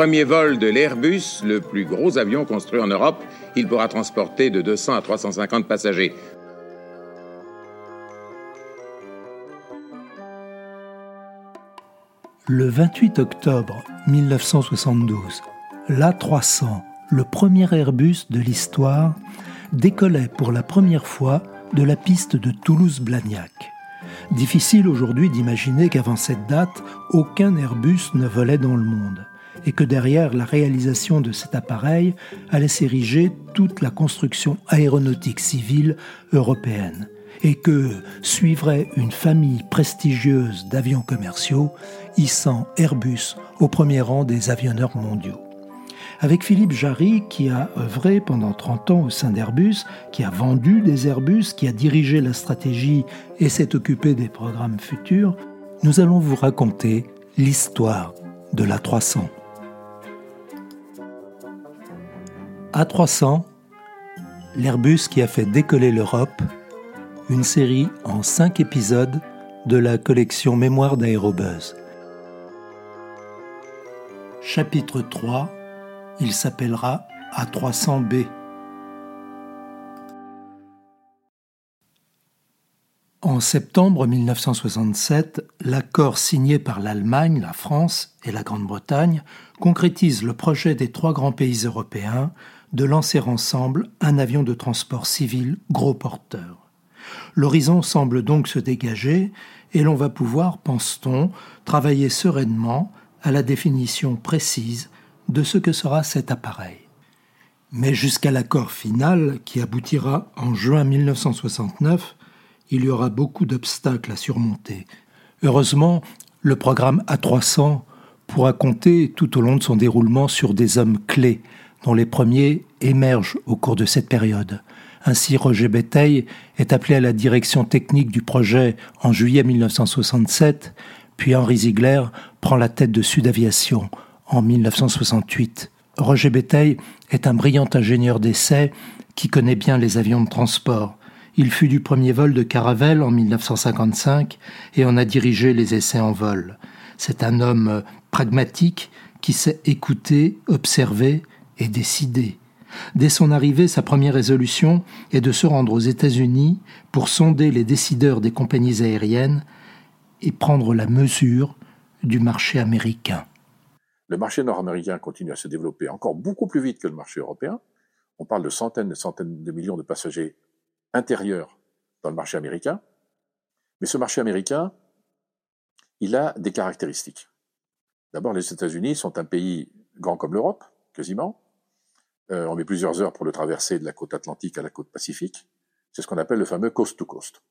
premier vol de l'Airbus, le plus gros avion construit en Europe. Il pourra transporter de 200 à 350 passagers. Le 28 octobre 1972, l'A300, le premier Airbus de l'histoire, décollait pour la première fois de la piste de Toulouse-Blagnac. Difficile aujourd'hui d'imaginer qu'avant cette date, aucun Airbus ne volait dans le monde et que derrière la réalisation de cet appareil allait s'ériger toute la construction aéronautique civile européenne et que suivrait une famille prestigieuse d'avions commerciaux hissant Airbus au premier rang des avionneurs mondiaux avec Philippe Jarry, qui a œuvré pendant 30 ans au sein d'Airbus, qui a vendu des Airbus, qui a dirigé la stratégie et s'est occupé des programmes futurs, nous allons vous raconter l'histoire de l'A300. A300, l'Airbus qui a fait décoller l'Europe, une série en 5 épisodes de la collection Mémoire d'Aérobuzz. Chapitre 3 il s'appellera A300B. En septembre 1967, l'accord signé par l'Allemagne, la France et la Grande-Bretagne concrétise le projet des trois grands pays européens de lancer ensemble un avion de transport civil gros porteur. L'horizon semble donc se dégager et l'on va pouvoir, pense-t-on, travailler sereinement à la définition précise de ce que sera cet appareil. Mais jusqu'à l'accord final, qui aboutira en juin 1969, il y aura beaucoup d'obstacles à surmonter. Heureusement, le programme A300 pourra compter tout au long de son déroulement sur des hommes clés, dont les premiers émergent au cours de cette période. Ainsi, Roger Béteille est appelé à la direction technique du projet en juillet 1967, puis Henri Ziegler prend la tête de Sud Aviation en 1968. Roger Béteille est un brillant ingénieur d'essai qui connaît bien les avions de transport. Il fut du premier vol de Caravelle en 1955 et en a dirigé les essais en vol. C'est un homme pragmatique qui sait écouter, observer et décider. Dès son arrivée, sa première résolution est de se rendre aux États-Unis pour sonder les décideurs des compagnies aériennes et prendre la mesure du marché américain. Le marché nord-américain continue à se développer encore beaucoup plus vite que le marché européen. On parle de centaines et centaines de millions de passagers intérieurs dans le marché américain. Mais ce marché américain, il a des caractéristiques. D'abord, les États-Unis sont un pays grand comme l'Europe, quasiment. Euh, on met plusieurs heures pour le traverser de la côte atlantique à la côte pacifique. C'est ce qu'on appelle le fameux coast-to-coast.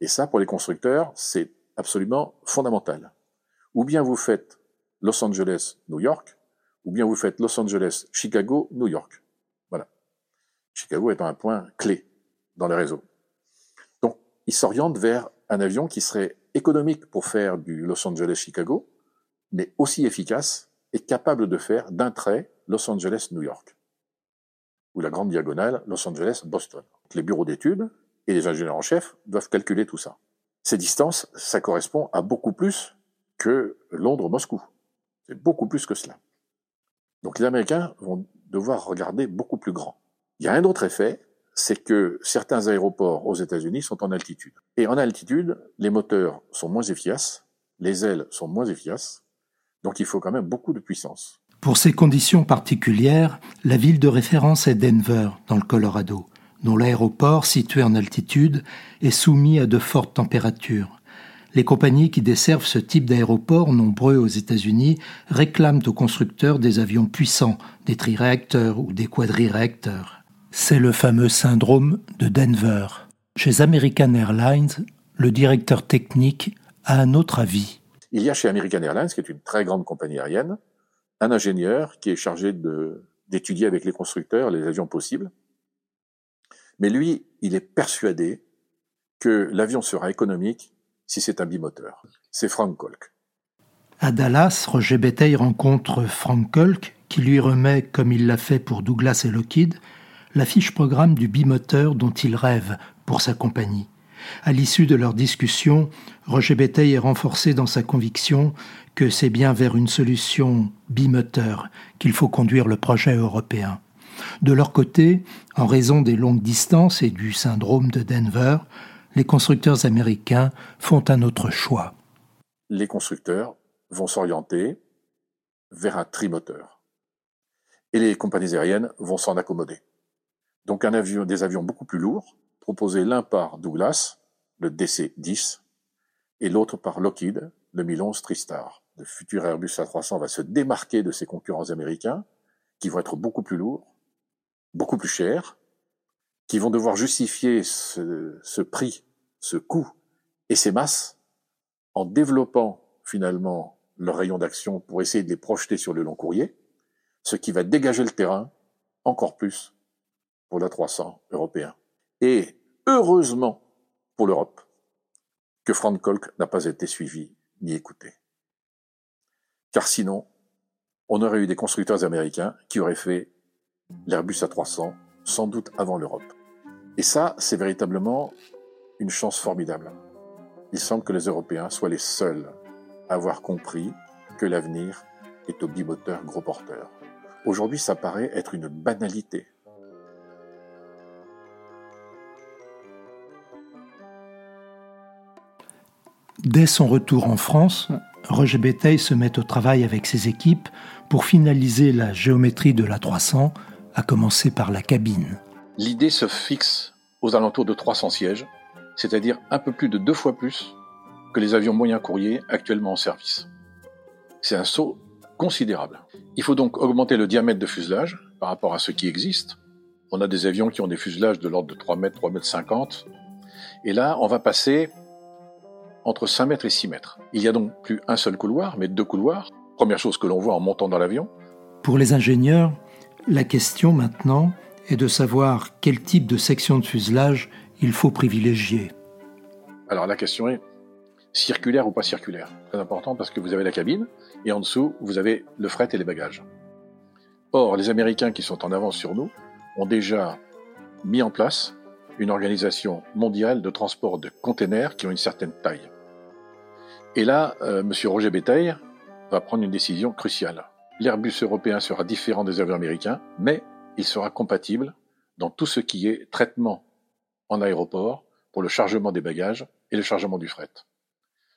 Et ça, pour les constructeurs, c'est absolument fondamental. Ou bien vous faites Los Angeles, New York, ou bien vous faites Los Angeles, Chicago, New York. Voilà. Chicago étant un point clé dans le réseau. Donc, il s'oriente vers un avion qui serait économique pour faire du Los Angeles-Chicago, mais aussi efficace et capable de faire d'un trait Los Angeles-New York, ou la grande diagonale Los Angeles-Boston. Les bureaux d'études et les ingénieurs en chef doivent calculer tout ça. Ces distances, ça correspond à beaucoup plus que Londres-Moscou. C'est beaucoup plus que cela. Donc les Américains vont devoir regarder beaucoup plus grand. Il y a un autre effet, c'est que certains aéroports aux États-Unis sont en altitude. Et en altitude, les moteurs sont moins efficaces, les ailes sont moins efficaces, donc il faut quand même beaucoup de puissance. Pour ces conditions particulières, la ville de référence est Denver, dans le Colorado, dont l'aéroport, situé en altitude, est soumis à de fortes températures. Les compagnies qui desservent ce type d'aéroport, nombreux aux États-Unis, réclament aux constructeurs des avions puissants, des triréacteurs ou des quadriréacteurs. C'est le fameux syndrome de Denver. Chez American Airlines, le directeur technique a un autre avis. Il y a chez American Airlines, qui est une très grande compagnie aérienne, un ingénieur qui est chargé d'étudier avec les constructeurs les avions possibles. Mais lui, il est persuadé que l'avion sera économique si c'est un bimoteur. C'est Frank Kolk. À Dallas, Roger Béteille rencontre Frank Kolk, qui lui remet, comme il l'a fait pour Douglas et Lockheed, la fiche programme du bimoteur dont il rêve pour sa compagnie. À l'issue de leur discussion, Roger Béteille est renforcé dans sa conviction que c'est bien vers une solution bimoteur qu'il faut conduire le projet européen. De leur côté, en raison des longues distances et du syndrome de Denver, les constructeurs américains font un autre choix. Les constructeurs vont s'orienter vers un trimoteur. Et les compagnies aériennes vont s'en accommoder. Donc des avions beaucoup plus lourds, proposés l'un par Douglas, le DC-10, et l'autre par Lockheed, le 1011 Tristar. Le futur Airbus A300 va se démarquer de ses concurrents américains, qui vont être beaucoup plus lourds, beaucoup plus chers, qui vont devoir justifier ce, ce prix, ce coût et ces masses en développant finalement leur rayon d'action pour essayer de les projeter sur le long courrier, ce qui va dégager le terrain encore plus pour la 300 européen. Et heureusement pour l'Europe que Frank Kolk n'a pas été suivi ni écouté. Car sinon, on aurait eu des constructeurs américains qui auraient fait l'Airbus A300 sans doute avant l'Europe. Et ça, c'est véritablement une chance formidable. Il semble que les Européens soient les seuls à avoir compris que l'avenir est au bimoteur gros porteur. Aujourd'hui, ça paraît être une banalité. Dès son retour en France, Roger Béteille se met au travail avec ses équipes pour finaliser la géométrie de la 300, à commencer par la cabine. L'idée se fixe aux alentours de 300 sièges, c'est-à-dire un peu plus de deux fois plus que les avions moyens courriers actuellement en service. C'est un saut considérable. Il faut donc augmenter le diamètre de fuselage par rapport à ce qui existe. On a des avions qui ont des fuselages de l'ordre de 3 mètres, 3 mètres 50. Et là, on va passer entre 5 mètres et 6 mètres. Il y a donc plus un seul couloir, mais deux couloirs. Première chose que l'on voit en montant dans l'avion. Pour les ingénieurs, la question maintenant est de savoir quel type de section de fuselage il faut privilégier. Alors la question est circulaire ou pas circulaire? Très important parce que vous avez la cabine et en dessous, vous avez le fret et les bagages. Or, les Américains qui sont en avance sur nous ont déjà mis en place une organisation mondiale de transport de containers qui ont une certaine taille. Et là, euh, M. Roger Béteille va prendre une décision cruciale. L'Airbus européen sera différent des avions américains, mais il sera compatible dans tout ce qui est traitement en aéroport pour le chargement des bagages et le chargement du fret.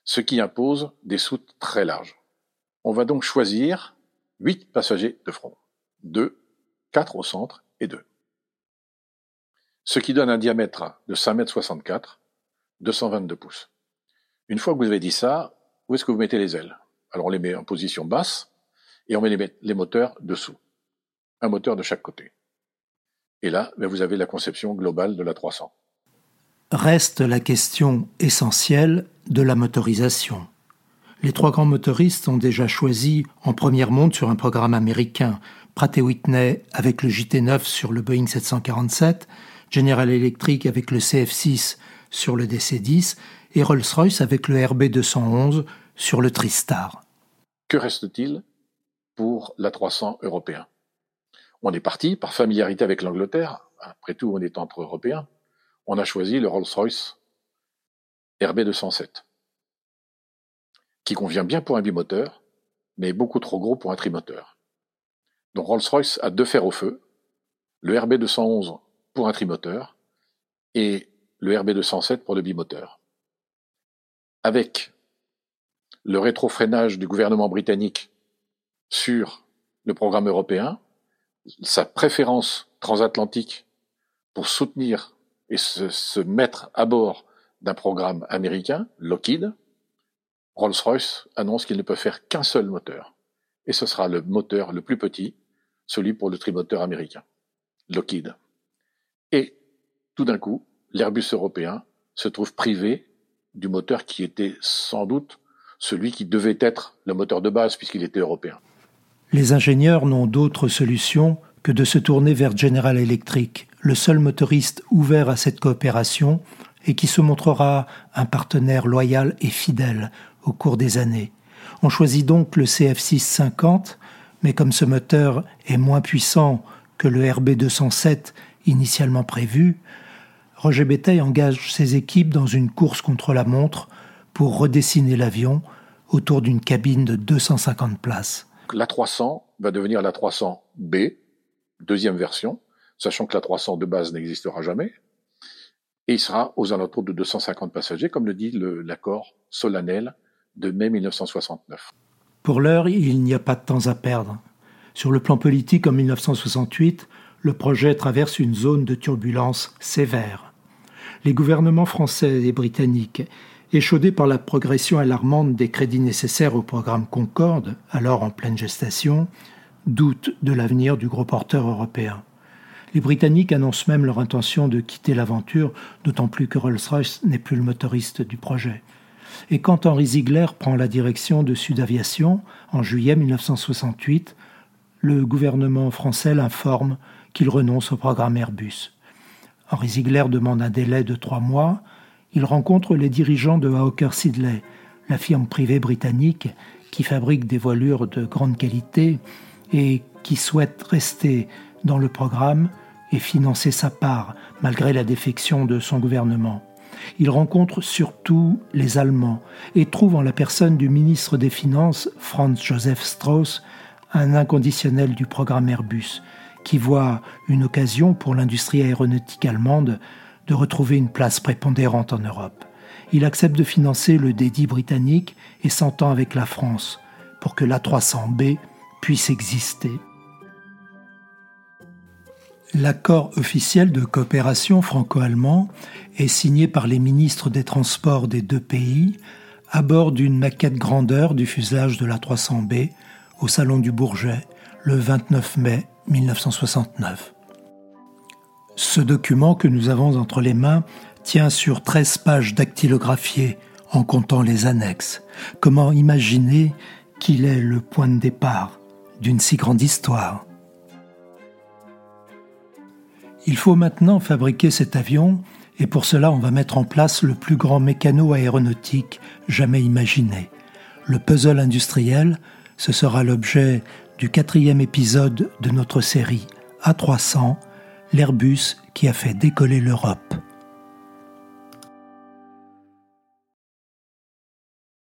Ce qui impose des soutes très larges. On va donc choisir 8 passagers de front. 2, 4 au centre et 2. Ce qui donne un diamètre de 5,64 m, 222 pouces. Une fois que vous avez dit ça, où est-ce que vous mettez les ailes? Alors on les met en position basse et on met les, moteurs dessous. Un moteur de chaque côté. Et là, ben, vous avez la conception globale de la 300. Reste la question essentielle de la motorisation. Les trois grands motoristes ont déjà choisi en première monte sur un programme américain Pratt Whitney avec le JT9 sur le Boeing 747, General Electric avec le CF6 sur le DC-10 et Rolls-Royce avec le RB211 sur le Tristar. Que reste-t-il pour la 300 européen? On est parti par familiarité avec l'Angleterre. Après tout, on est entre Européens. On a choisi le Rolls-Royce RB207 qui convient bien pour un bimoteur, mais beaucoup trop gros pour un trimoteur. Donc Rolls-Royce a deux fers au feu, le RB211 pour un trimoteur et le RB207 pour le bimoteur. Avec le rétrofreinage du gouvernement britannique sur le programme européen, sa préférence transatlantique pour soutenir et se, se mettre à bord d'un programme américain, Lockheed, Rolls-Royce annonce qu'il ne peut faire qu'un seul moteur. Et ce sera le moteur le plus petit, celui pour le trimoteur américain, Lockheed. Et tout d'un coup, l'Airbus européen se trouve privé du moteur qui était sans doute celui qui devait être le moteur de base puisqu'il était européen. Les ingénieurs n'ont d'autre solution que de se tourner vers General Electric, le seul motoriste ouvert à cette coopération et qui se montrera un partenaire loyal et fidèle au cours des années. On choisit donc le CF650, mais comme ce moteur est moins puissant que le RB207 initialement prévu, Roger Béteille engage ses équipes dans une course contre la montre pour redessiner l'avion, autour d'une cabine de 250 places. L'A300 va devenir l'A300B, deuxième version, sachant que l'A300 de base n'existera jamais. Et il sera aux alentours de 250 passagers, comme le dit l'accord solennel de mai 1969. Pour l'heure, il n'y a pas de temps à perdre. Sur le plan politique, en 1968, le projet traverse une zone de turbulence sévère. Les gouvernements français et britanniques, échaudés par la progression alarmante des crédits nécessaires au programme Concorde, alors en pleine gestation, doutent de l'avenir du gros porteur européen. Les Britanniques annoncent même leur intention de quitter l'aventure, d'autant plus que Rolls-Royce n'est plus le motoriste du projet. Et quand Henri Ziegler prend la direction de Sud Aviation en juillet 1968, le gouvernement français l'informe qu'il renonce au programme Airbus. Henri Ziegler demande un délai de trois mois. Il rencontre les dirigeants de Hawker Sidley, la firme privée britannique qui fabrique des voilures de grande qualité et qui souhaite rester dans le programme et financer sa part malgré la défection de son gouvernement. Il rencontre surtout les Allemands et trouve en la personne du ministre des Finances, Franz Joseph Strauss, un inconditionnel du programme Airbus, qui voit une occasion pour l'industrie aéronautique allemande de retrouver une place prépondérante en Europe. Il accepte de financer le dédit britannique et s'entend avec la France pour que l'A300B puisse exister. L'accord officiel de coopération franco-allemand est signé par les ministres des Transports des deux pays à bord d'une maquette grandeur du fuselage de la 300B au Salon du Bourget le 29 mai 1969. Ce document que nous avons entre les mains tient sur 13 pages dactylographiées en comptant les annexes. Comment imaginer qu'il est le point de départ d'une si grande histoire? Il faut maintenant fabriquer cet avion et pour cela on va mettre en place le plus grand mécano aéronautique jamais imaginé. Le puzzle industriel, ce sera l'objet du quatrième épisode de notre série A300, l'Airbus qui a fait décoller l'Europe.